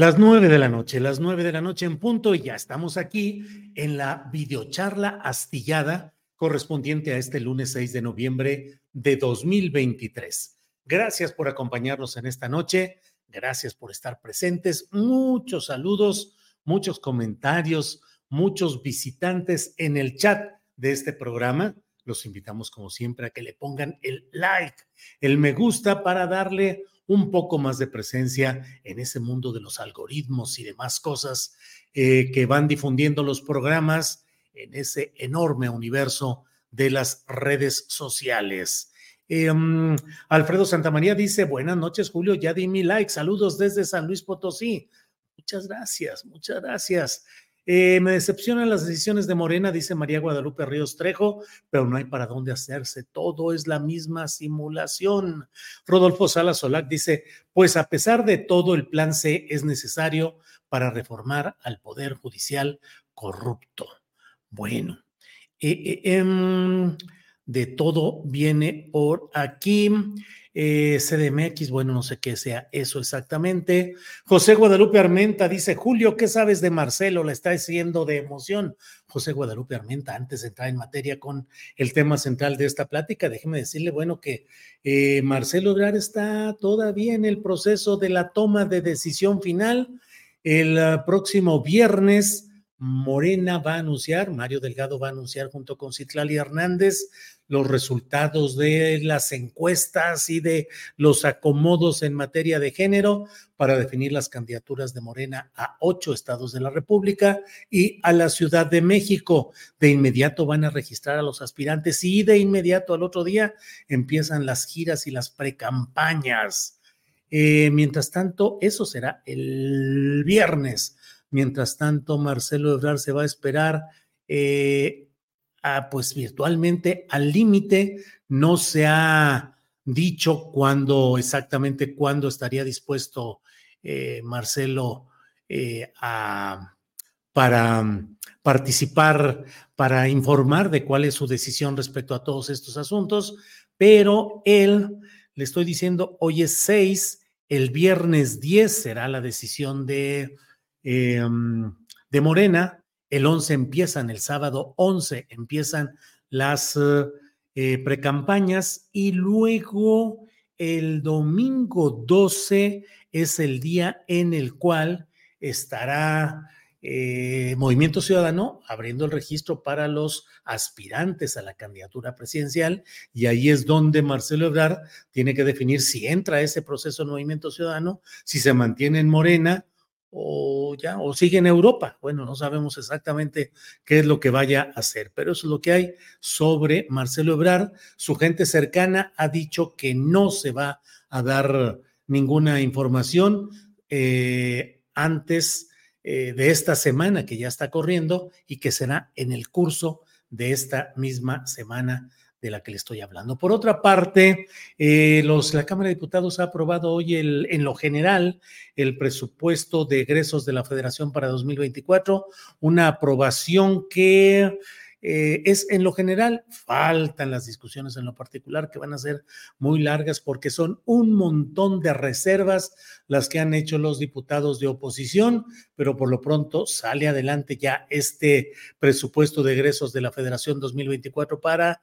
Las nueve de la noche, las nueve de la noche en punto, y ya estamos aquí en la videocharla astillada correspondiente a este lunes 6 de noviembre de 2023. Gracias por acompañarnos en esta noche, gracias por estar presentes, muchos saludos, muchos comentarios, muchos visitantes en el chat de este programa. Los invitamos como siempre a que le pongan el like, el me gusta para darle un poco más de presencia en ese mundo de los algoritmos y demás cosas eh, que van difundiendo los programas en ese enorme universo de las redes sociales. Eh, Alfredo Santamaría dice, buenas noches Julio, ya di mi like, saludos desde San Luis Potosí. Muchas gracias, muchas gracias. Eh, me decepcionan las decisiones de Morena, dice María Guadalupe Ríos Trejo, pero no hay para dónde hacerse. Todo es la misma simulación. Rodolfo Sala Solac dice: Pues a pesar de todo, el plan C es necesario para reformar al Poder Judicial corrupto. Bueno, eh, eh, em, de todo viene por aquí. Eh, CDMX, bueno, no sé qué sea eso exactamente. José Guadalupe Armenta dice, Julio, ¿qué sabes de Marcelo? La está haciendo de emoción. José Guadalupe Armenta, antes de entrar en materia con el tema central de esta plática, déjeme decirle, bueno, que eh, Marcelo Obrar está todavía en el proceso de la toma de decisión final. El uh, próximo viernes, Morena va a anunciar, Mario Delgado va a anunciar junto con Citlali Hernández los resultados de las encuestas y de los acomodos en materia de género para definir las candidaturas de Morena a ocho estados de la República y a la Ciudad de México. De inmediato van a registrar a los aspirantes y de inmediato al otro día empiezan las giras y las precampañas. Eh, mientras tanto, eso será el viernes. Mientras tanto, Marcelo Ebrard se va a esperar eh, pues virtualmente al límite. No se ha dicho cuándo exactamente cuándo estaría dispuesto eh, Marcelo eh, a, para mm, participar, para informar de cuál es su decisión respecto a todos estos asuntos, pero él, le estoy diciendo, hoy es 6, el viernes 10 será la decisión de, mm, de Morena, el 11 empiezan, el sábado 11 empiezan las eh, precampañas y luego el domingo 12 es el día en el cual estará eh, Movimiento Ciudadano abriendo el registro para los aspirantes a la candidatura presidencial y ahí es donde Marcelo Ebrard tiene que definir si entra a ese proceso de Movimiento Ciudadano, si se mantiene en Morena o ya, o sigue en Europa. Bueno, no sabemos exactamente qué es lo que vaya a hacer, pero eso es lo que hay sobre Marcelo Ebrard. Su gente cercana ha dicho que no se va a dar ninguna información eh, antes eh, de esta semana que ya está corriendo y que será en el curso de esta misma semana de la que le estoy hablando. Por otra parte, eh, los, la Cámara de Diputados ha aprobado hoy el, en lo general el presupuesto de egresos de la Federación para 2024, una aprobación que eh, es en lo general, faltan las discusiones en lo particular que van a ser muy largas porque son un montón de reservas las que han hecho los diputados de oposición, pero por lo pronto sale adelante ya este presupuesto de egresos de la Federación 2024 para,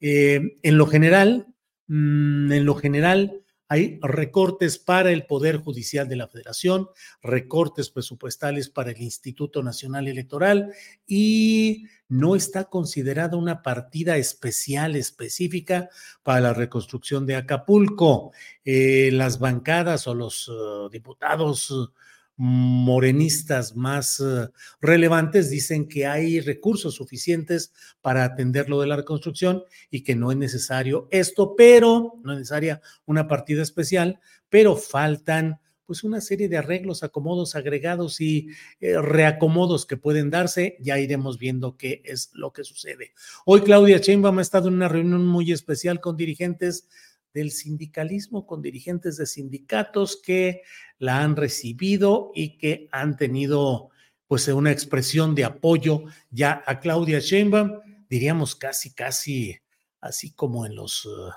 eh, en lo general, mm, en lo general, hay recortes para el Poder Judicial de la Federación, recortes presupuestales para el Instituto Nacional Electoral y no está considerada una partida especial, específica para la reconstrucción de Acapulco. Eh, las bancadas o los uh, diputados morenistas más eh, relevantes dicen que hay recursos suficientes para atender lo de la reconstrucción y que no es necesario esto, pero no es necesaria una partida especial, pero faltan pues una serie de arreglos, acomodos agregados y eh, reacomodos que pueden darse. Ya iremos viendo qué es lo que sucede. Hoy Claudia Sheinbaum ha estado en una reunión muy especial con dirigentes del sindicalismo con dirigentes de sindicatos que la han recibido y que han tenido pues una expresión de apoyo ya a Claudia Sheinbaum, diríamos casi, casi así como en los... Uh,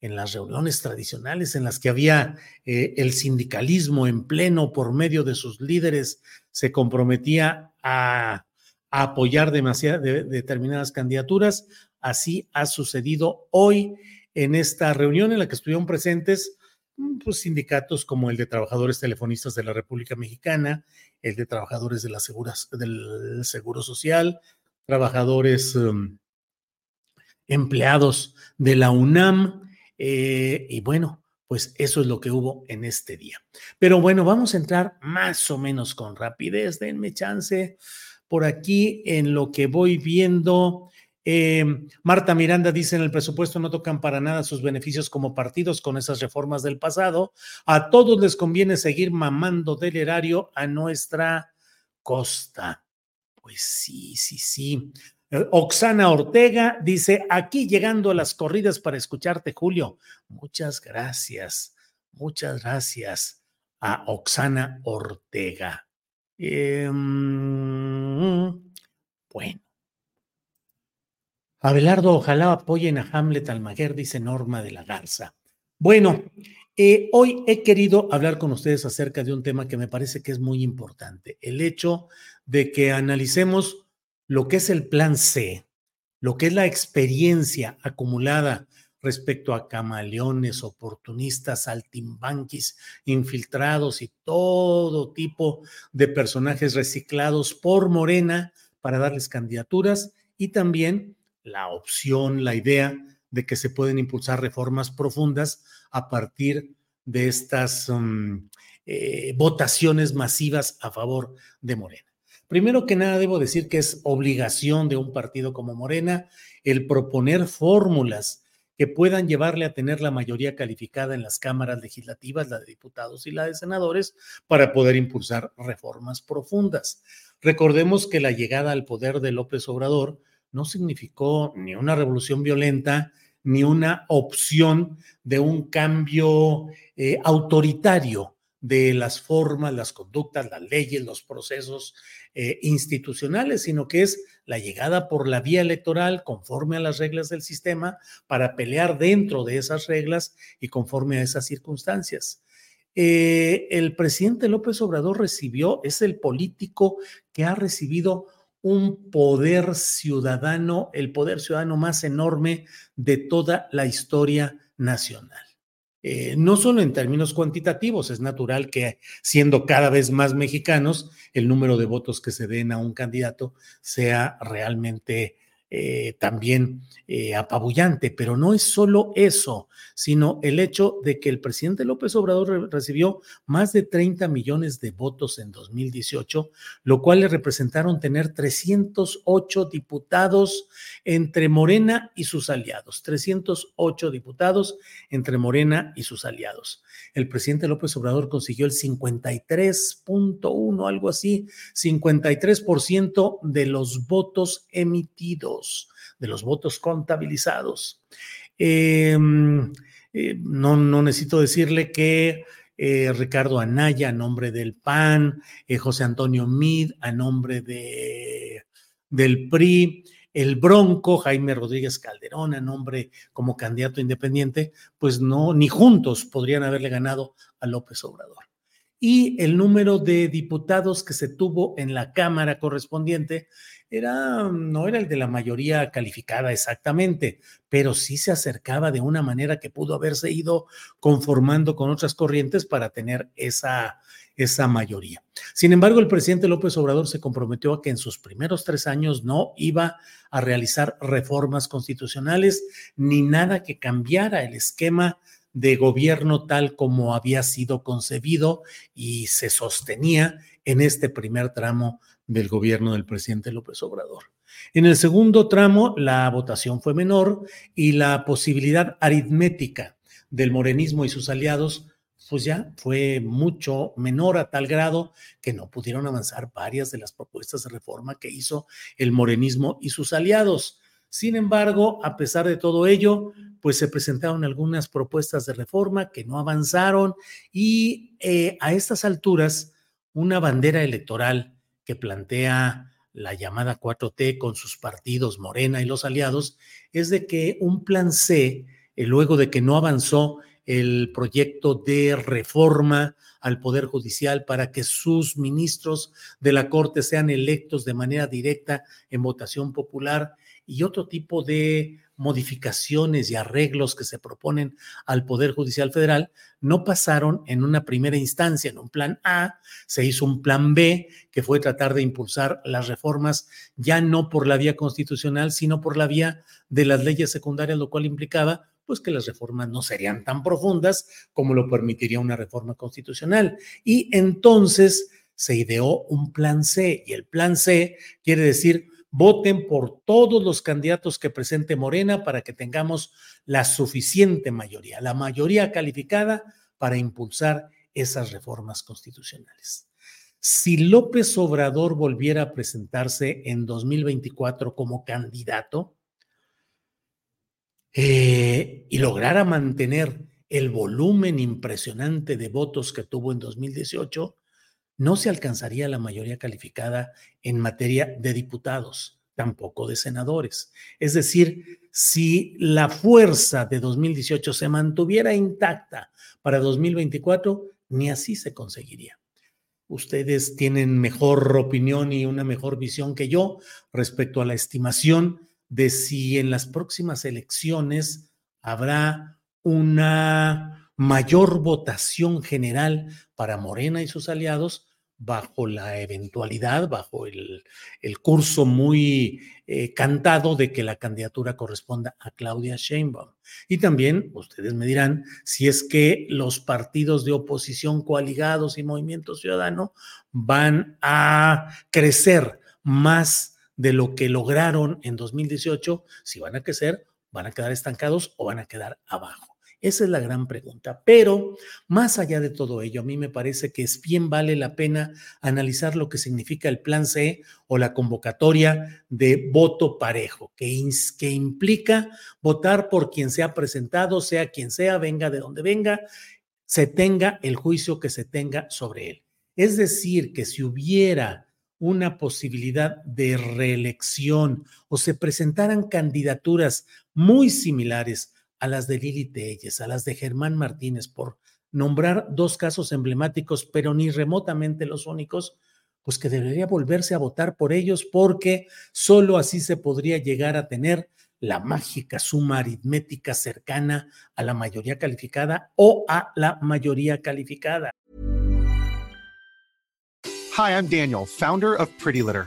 en las reuniones tradicionales en las que había eh, el sindicalismo en pleno por medio de sus líderes, se comprometía a, apoyar determinadas candidaturas. Así ha sucedido hoy en esta reunión en la que estuvieron presentes mm, pues, sindicatos como el de trabajadores telefonistas de la República Mexicana, el de trabajadores de la del Seguro Social, trabajadores em, empleados de la UNAM, eh, y bueno, pues eso es lo que hubo en este día. Pero bueno, vamos a entrar más o menos con rapidez, denme chance por aquí en lo que voy viendo. Eh, Marta Miranda dice en el presupuesto no tocan para nada sus beneficios como partidos con esas reformas del pasado. A todos les conviene seguir mamando del erario a nuestra costa. Pues sí, sí, sí. Eh, Oxana Ortega dice, aquí llegando a las corridas para escucharte, Julio. Muchas gracias, muchas gracias a Oxana Ortega. Em, bueno. Abelardo, ojalá apoyen a Hamlet Almaguer, dice Norma de la Garza. Bueno, eh, hoy he querido hablar con ustedes acerca de un tema que me parece que es muy importante, el hecho de que analicemos lo que es el plan C, lo que es la experiencia acumulada respecto a camaleones, oportunistas, altimbanquis, infiltrados y todo tipo de personajes reciclados por Morena para darles candidaturas y también la opción, la idea de que se pueden impulsar reformas profundas a partir de estas um, eh, votaciones masivas a favor de Morena. Primero que nada, debo decir que es obligación de un partido como Morena el proponer fórmulas que puedan llevarle a tener la mayoría calificada en las cámaras legislativas, la de diputados y la de senadores, para poder impulsar reformas profundas. Recordemos que la llegada al poder de López Obrador no significó ni una revolución violenta, ni una opción de un cambio eh, autoritario de las formas, las conductas, las leyes, los procesos eh, institucionales, sino que es la llegada por la vía electoral conforme a las reglas del sistema para pelear dentro de esas reglas y conforme a esas circunstancias. Eh, el presidente López Obrador recibió, es el político que ha recibido un poder ciudadano, el poder ciudadano más enorme de toda la historia nacional. Eh, no solo en términos cuantitativos, es natural que siendo cada vez más mexicanos, el número de votos que se den a un candidato sea realmente eh, también eh, apabullante, pero no es solo eso, sino el hecho de que el presidente López Obrador recibió más de 30 millones de votos en 2018, lo cual le representaron tener 308 diputados entre Morena y sus aliados, 308 diputados entre Morena y sus aliados. El presidente López Obrador consiguió el 53.1, algo así, 53% de los votos emitidos de los votos contabilizados. Em, eh, no, no, necesito decirle que eh, Ricardo Anaya a nombre del PAN, eh, José Antonio Mid a nombre de, del PRI, el Bronco, Jaime Rodríguez Calderón, a nombre como candidato independiente, pues no, ni juntos podrían haberle ganado a López Obrador. Y el número de diputados que se tuvo en la Cámara correspondiente era, no era el de la mayoría calificada exactamente, pero sí se acercaba de una manera que pudo haberse ido conformando con otras corrientes para tener esa, esa mayoría. Sin embargo, el presidente López Obrador se comprometió a que en sus primeros tres años no iba a realizar reformas constitucionales ni nada que cambiara el esquema de gobierno tal como había sido concebido y se sostenía en este primer tramo del gobierno del presidente López Obrador. En el segundo tramo, la votación fue menor y la posibilidad aritmética del morenismo y sus aliados, pues ya fue mucho menor a tal grado que no pudieron avanzar varias de las propuestas de reforma que hizo el morenismo y sus aliados. Sin embargo, a pesar de todo ello, pues se presentaron algunas propuestas de reforma que no avanzaron y eh, a estas alturas, una bandera electoral que plantea la llamada 4T con sus partidos Morena y los aliados es de que un plan C, eh, luego de que no avanzó el proyecto de reforma al Poder Judicial para que sus ministros de la Corte sean electos de manera directa en votación popular y otro tipo de modificaciones y arreglos que se proponen al Poder Judicial Federal no pasaron en una primera instancia, en un plan A, se hizo un plan B, que fue tratar de impulsar las reformas ya no por la vía constitucional, sino por la vía de las leyes secundarias, lo cual implicaba pues que las reformas no serían tan profundas como lo permitiría una reforma constitucional. Y entonces se ideó un plan C, y el plan C quiere decir voten por todos los candidatos que presente Morena para que tengamos la suficiente mayoría, la mayoría calificada para impulsar esas reformas constitucionales. Si López Obrador volviera a presentarse en 2024 como candidato eh, y lograra mantener el volumen impresionante de votos que tuvo en 2018, no se alcanzaría la mayoría calificada en materia de diputados, tampoco de senadores. Es decir, si la fuerza de 2018 se mantuviera intacta para 2024, ni así se conseguiría. Ustedes tienen mejor opinión y una mejor visión que yo respecto a la estimación de si en las próximas elecciones habrá una mayor votación general para Morena y sus aliados bajo la eventualidad, bajo el, curso muy eh, cantado de que la candidatura corresponda a Claudia Sheinbaum. Y también ustedes me dirán si es que los partidos de oposición coaligados y Movimiento Ciudadano van a crecer más de lo que lograron en 2018, si van a crecer, van a quedar estancados o van a quedar abajo. Esa es la gran pregunta. Pero más allá de todo ello, a mí me parece que es bien vale la pena analizar lo que significa el plan C o la convocatoria de voto parejo, que, que implica votar por quien se ha presentado, sea quien sea, venga de donde venga, se tenga el juicio que se tenga sobre él. Es decir, que si hubiera una posibilidad de reelección o se presentaran candidaturas muy similares a las de Lili Telles, a las de Germán Martínez, por nombrar dos casos emblemáticos, pero ni remotamente los únicos, pues que debería volverse a votar por ellos porque solo así se podría llegar a tener la mágica suma aritmética cercana a la mayoría calificada o a la mayoría calificada. Hi, I'm Daniel, founder of Pretty Litter.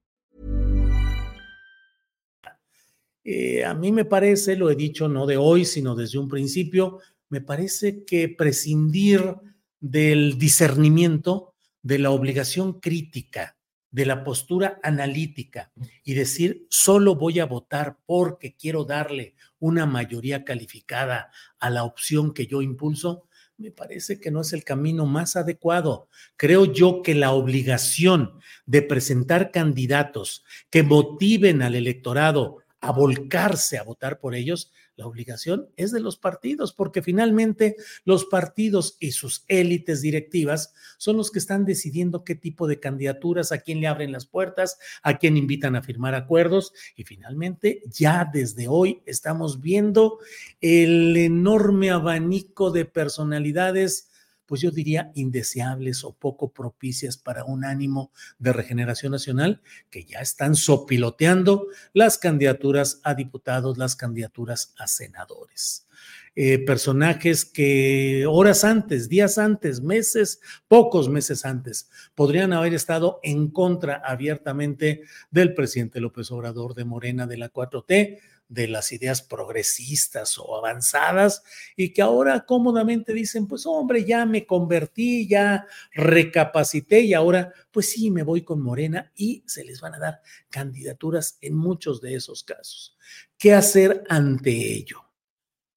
Eh, a mí me parece, lo he dicho no de hoy, sino desde un principio, me parece que prescindir del discernimiento, de la obligación crítica, de la postura analítica y decir solo voy a votar porque quiero darle una mayoría calificada a la opción que yo impulso, me parece que no es el camino más adecuado. Creo yo que la obligación de presentar candidatos que motiven al electorado a volcarse a votar por ellos, la obligación es de los partidos, porque finalmente los partidos y sus élites directivas son los que están decidiendo qué tipo de candidaturas, a quién le abren las puertas, a quién invitan a firmar acuerdos. Y finalmente ya desde hoy estamos viendo el enorme abanico de personalidades pues yo diría indeseables o poco propicias para un ánimo de regeneración nacional, que ya están sopiloteando las candidaturas a diputados, las candidaturas a senadores. Eh, personajes que horas antes, días antes, meses, pocos meses antes, podrían haber estado en contra abiertamente del presidente López Obrador de Morena de la 4T, de las ideas progresistas o avanzadas y que ahora cómodamente dicen, pues hombre, ya me convertí, ya recapacité y ahora pues sí, me voy con Morena y se les van a dar candidaturas en muchos de esos casos. ¿Qué hacer ante ello?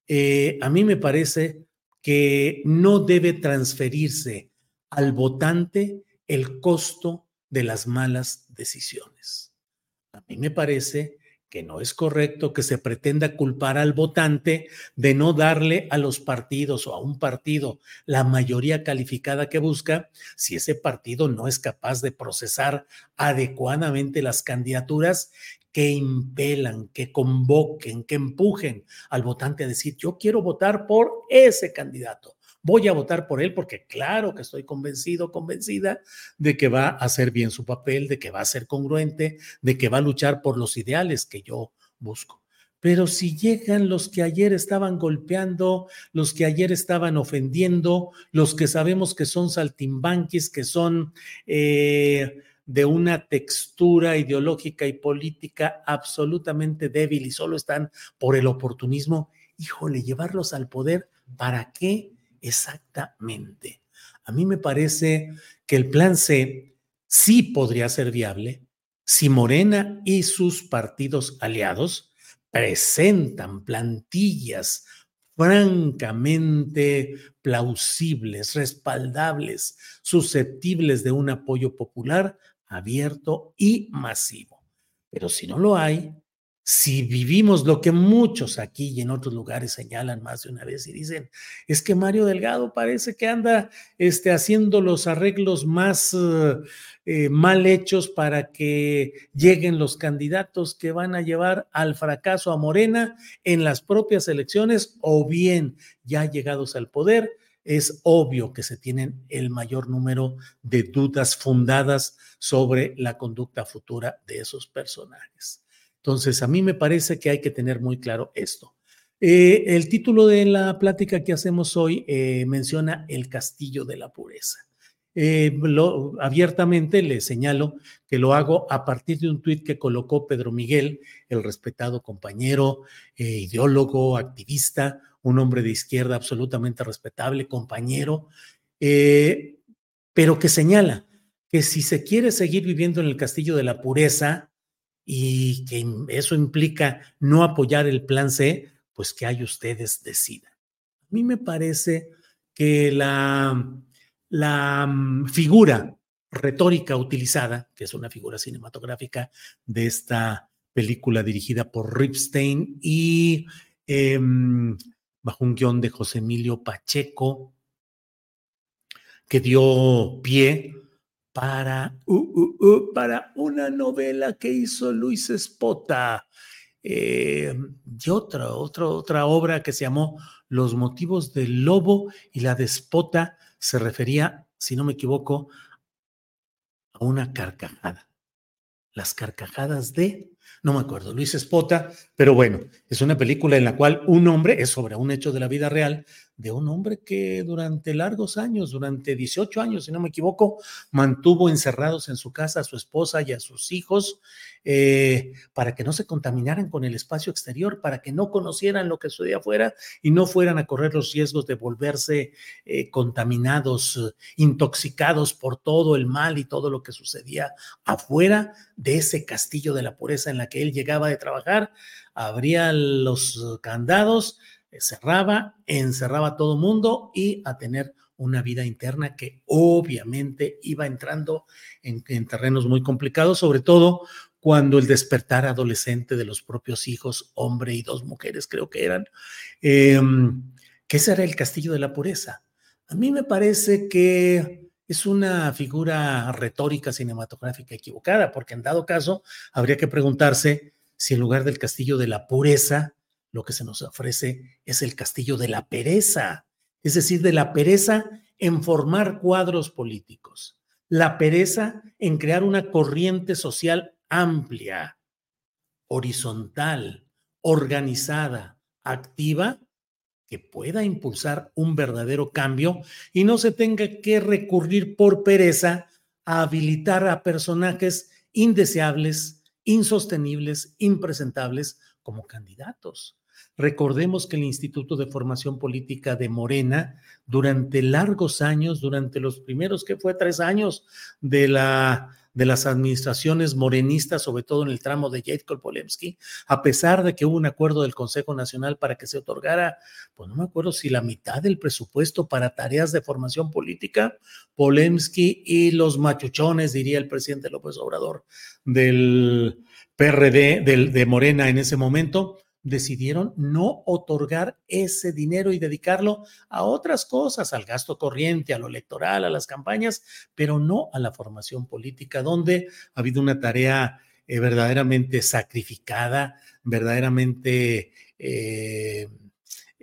Eh, a mí me parece que no debe transferirse al votante el costo de las malas decisiones. A mí me parece que no es correcto que se pretenda culpar al votante de no darle a los partidos o a un partido la mayoría calificada que busca si ese partido no es capaz de procesar adecuadamente las candidaturas que impelan, que convoquen, que empujen al votante a decir, yo quiero votar por ese candidato voy a votar por él porque claro que estoy convencido, convencida de que va a hacer bien su papel, de que va a ser congruente, de que va a luchar por los ideales que yo busco. Pero si llegan los que ayer estaban golpeando, los que ayer estaban ofendiendo, los que sabemos que son saltimbanquis, que son eh, de una textura ideológica y política absolutamente débil y solo están por el oportunismo, híjole, llevarlos al poder, ¿para qué? Exactamente. A mí me parece que el plan C sí podría ser viable si Morena y sus partidos aliados presentan plantillas francamente plausibles, respaldables, susceptibles de un apoyo popular abierto y masivo. Pero si no lo hay, si vivimos lo que muchos aquí y en otros lugares señalan más de una vez y dicen, es que Mario Delgado parece que anda este, haciendo los arreglos más eh, eh, mal hechos para que lleguen los candidatos que van a llevar al fracaso a Morena en las propias elecciones o bien ya llegados al poder. Es obvio que se tienen el mayor número de dudas fundadas sobre la conducta futura de esos personajes. Entonces, a mí me parece que hay que tener muy claro esto. Eh, el título de la plática que hacemos hoy eh, menciona el castillo de la pureza. Eh, abiertamente le señalo que lo hago a partir de un tuit que colocó Pedro Miguel, el respetado compañero, ideólogo, activista, un hombre de izquierda absolutamente respetable, compañero, pero que señala que si se quiere seguir viviendo en el castillo de la pureza, y que eso implica no apoyar el plan C, pues que hay ustedes decidan. A mí me parece que la, la mm, figura retórica utilizada, que es una figura cinematográfica de esta película dirigida por Ripstein y em, bajo un guion de José Emilio Pacheco, que dio pie para, para una novela que hizo Luis Espota eh, y otra, otra, otra obra que se llamó Los motivos del lobo y la despota se refería, si no me equivoco, a una carcajada. Las carcajadas de no me acuerdo, Luis Espota, pero bueno, es una película en la cual un hombre, es sobre un hecho de la vida real, de un hombre que durante largos años, durante 18 años, si no me equivoco, mantuvo encerrados en su casa a su esposa y a sus hijos eh, para que no se contaminaran con el espacio exterior, para que no conocieran lo que sucedía afuera y no fueran a correr los riesgos de volverse eh, contaminados, intoxicados por todo el mal y todo lo que sucedía afuera de ese castillo de la pureza en la que él llegaba de trabajar, abría los candados, eh, cerraba, encerraba a todo mundo y a tener una vida interna que obviamente iba entrando en, terrenos muy complicados, sobre todo cuando el despertar adolescente de los propios hijos, hombre y dos mujeres creo que eran, eh, que ese era el castillo de la pureza. A mí me parece que es una figura retórica cinematográfica equivocada, porque en dado caso habría que preguntarse si en lugar del castillo de la pureza, lo que se nos ofrece es el castillo de la pereza, es decir, de la pereza en formar cuadros políticos, la pereza en crear una corriente social amplia, horizontal, organizada, activa, que pueda impulsar un verdadero cambio y no se tenga que recurrir por pereza a habilitar a personajes indeseables, insostenibles, impresentables como candidatos. Recordemos que el Instituto de Formación Política de Morena, durante largos años, durante los primeros, que fue tres años de la de las administraciones morenistas, sobre todo en el tramo de Jacob Polemski, a pesar de que hubo un acuerdo del Consejo Nacional para que se otorgara, pues no me acuerdo si la mitad del presupuesto para tareas de formación política, Polemski y los machuchones, diría el presidente López Obrador, del PRD, del, de Morena en ese momento, decidieron no otorgar ese dinero y dedicarlo a otras cosas, al gasto corriente, a lo electoral, a las campañas, pero no a la formación política, donde ha habido una tarea eh, verdaderamente sacrificada, verdaderamente eh,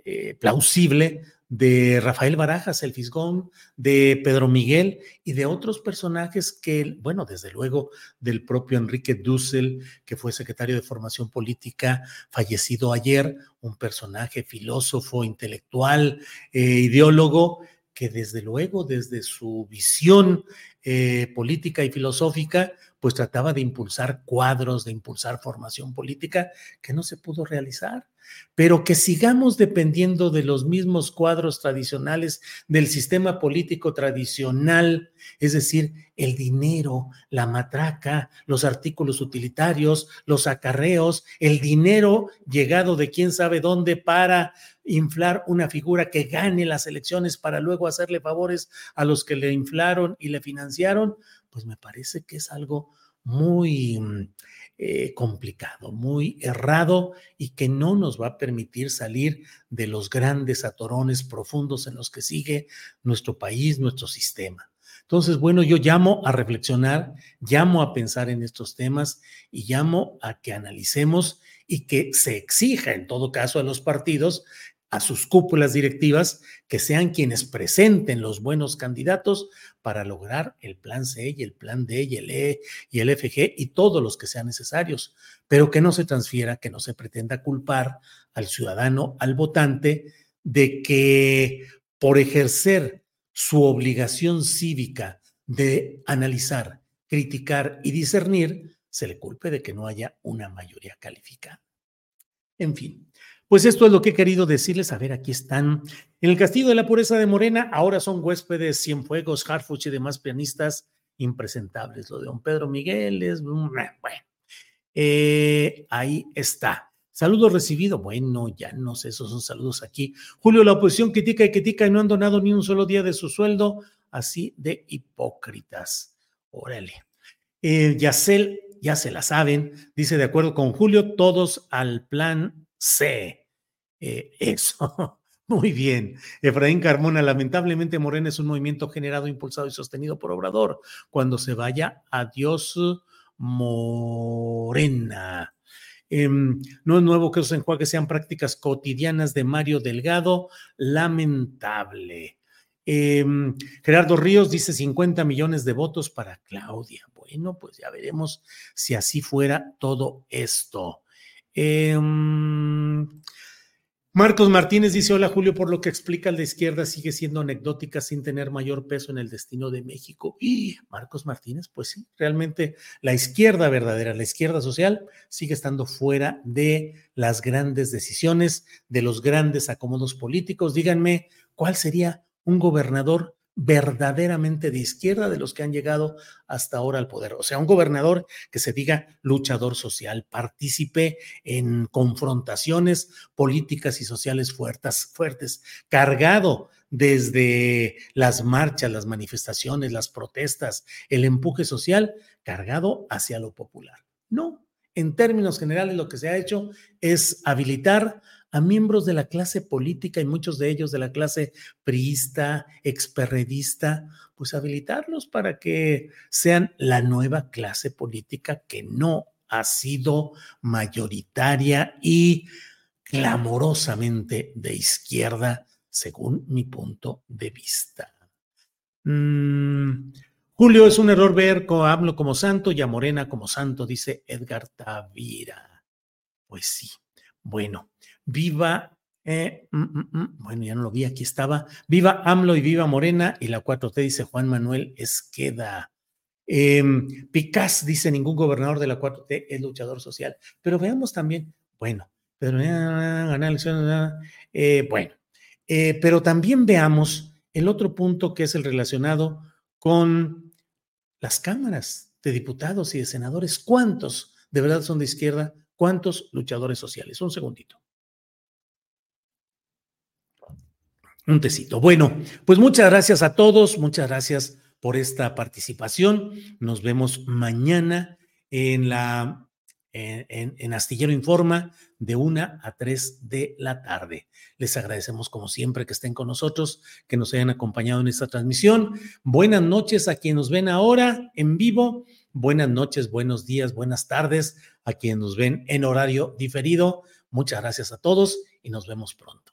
eh, plausible de Rafael Barajas, el Fisgón, de Pedro Miguel y de otros personajes que, bueno, desde luego del propio Enrique Dussel, que fue secretario de Formación Política, fallecido ayer, un personaje filósofo, intelectual, eh, ideólogo, que desde luego, desde su visión eh, política y filosófica, pues trataba de impulsar cuadros, de impulsar formación política que no se pudo realizar pero que sigamos dependiendo de los mismos cuadros tradicionales del sistema político tradicional, es decir, el dinero, la matraca, los artículos utilitarios, los acarreos, el dinero llegado de quién sabe dónde para inflar una figura que gane las elecciones para luego hacerle favores a los que le inflaron y le financiaron, pues me parece que es algo muy eh, complicado, muy errado y que no nos va a permitir salir de los grandes atorones profundos en los que sigue nuestro país, nuestro sistema. Entonces, bueno, yo llamo a reflexionar, llamo a pensar en estos temas y llamo a que analicemos y que se exija en todo caso a los partidos a sus cúpulas directivas que sean quienes presenten los buenos candidatos para lograr el plan C y el plan D y el E y el FG y todos los que sean necesarios, pero que no se transfiera, que no se pretenda culpar al ciudadano, al votante, de que por ejercer su obligación cívica de analizar, criticar y discernir, se le culpe de que no haya una mayoría calificada. En fin, pues esto es lo que he querido decirles. A ver, aquí están. En el Castillo de la Pureza de Morena, ahora son huéspedes Cienfuegos, Harfuch y demás pianistas impresentables. Lo de don Pedro Miguel es. Bueno, eh, ahí está. Saludo recibido. Bueno, ya no sé, esos son saludos aquí. Julio, la oposición critica y critica y no han donado ni un solo día de su sueldo. Así de hipócritas. Órale. Eh, Yacel, ya se la saben, dice de acuerdo con Julio, todos al plan C. Eh, eso. Muy bien. Efraín Carmona, lamentablemente Morena es un movimiento generado, impulsado y sostenido por Obrador. Cuando se vaya, adiós Morena. Em, no es nuevo que esos enjuagues sean prácticas cotidianas de Mario Delgado. Lamentable. Em, Gerardo Ríos dice 50 millones de votos para Claudia. Bueno, pues ya veremos si así fuera todo esto. Em, Marcos Martínez dice, hola Julio, por lo que explica la izquierda sigue siendo anecdótica sin tener mayor peso en el destino de México. Y Marcos Martínez, pues sí, realmente la izquierda verdadera, la izquierda social, sigue estando fuera de las grandes decisiones, de los grandes acomodos políticos. Díganme, ¿cuál sería un gobernador verdaderamente de izquierda de los que han llegado hasta ahora al poder. O sea, un gobernador que se diga luchador social, partícipe en confrontaciones políticas y sociales fuertes, fuertes, cargado desde las marchas, las manifestaciones, las protestas, el empuje social, cargado hacia lo popular. No, en términos generales lo que se ha hecho es habilitar a miembros de la clase política y muchos de ellos de la clase priista, experredista, pues habilitarlos para que sean la nueva clase política que no ha sido mayoritaria y clamorosamente de izquierda, según mi punto de vista. Mm, Julio, es un error ver a hablo como santo y a Morena como santo, dice Edgar Tavira. Pues sí, bueno, viva, eh, mm, mm, mm, bueno, ya no lo vi, aquí estaba, viva AMLO y viva Morena, y la 4T dice Juan Manuel Esqueda. Eh, Picás dice, ningún gobernador de la 4T es luchador social, pero veamos también, bueno, pero, eh, bueno, eh, pero también veamos el otro punto que es el relacionado con las cámaras de diputados y de senadores. ¿Cuántos de verdad son de izquierda? ¿Cuántos luchadores sociales? Un segundito. Un tecito. Bueno, pues muchas gracias a todos, muchas gracias por esta participación. Nos vemos mañana en la en, Astillero Informa de una a tres de la tarde. Les agradecemos como siempre que estén con nosotros, que nos hayan acompañado en esta transmisión. Buenas noches a quienes nos ven ahora en vivo. Buenas noches, buenos días, buenas tardes a quienes nos ven en horario diferido. Muchas gracias a todos y nos vemos pronto.